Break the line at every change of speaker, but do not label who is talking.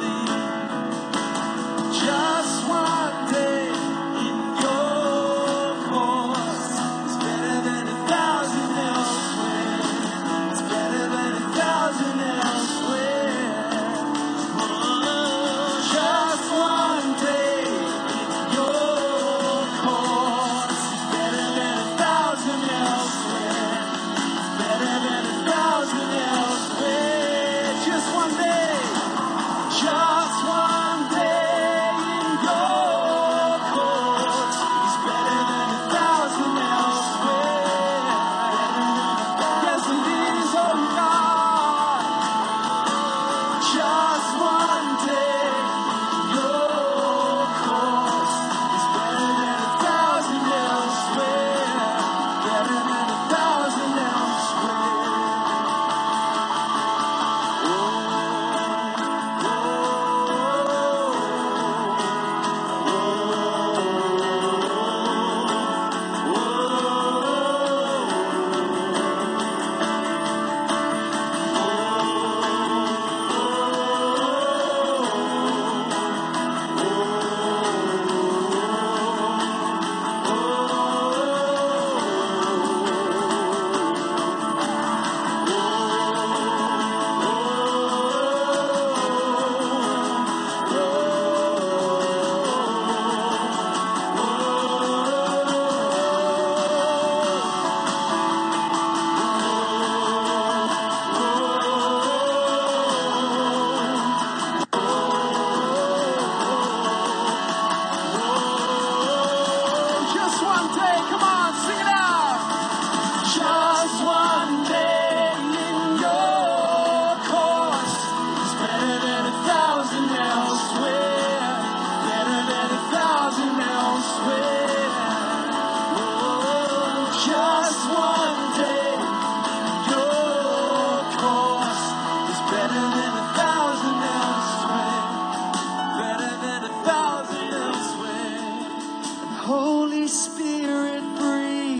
nothing.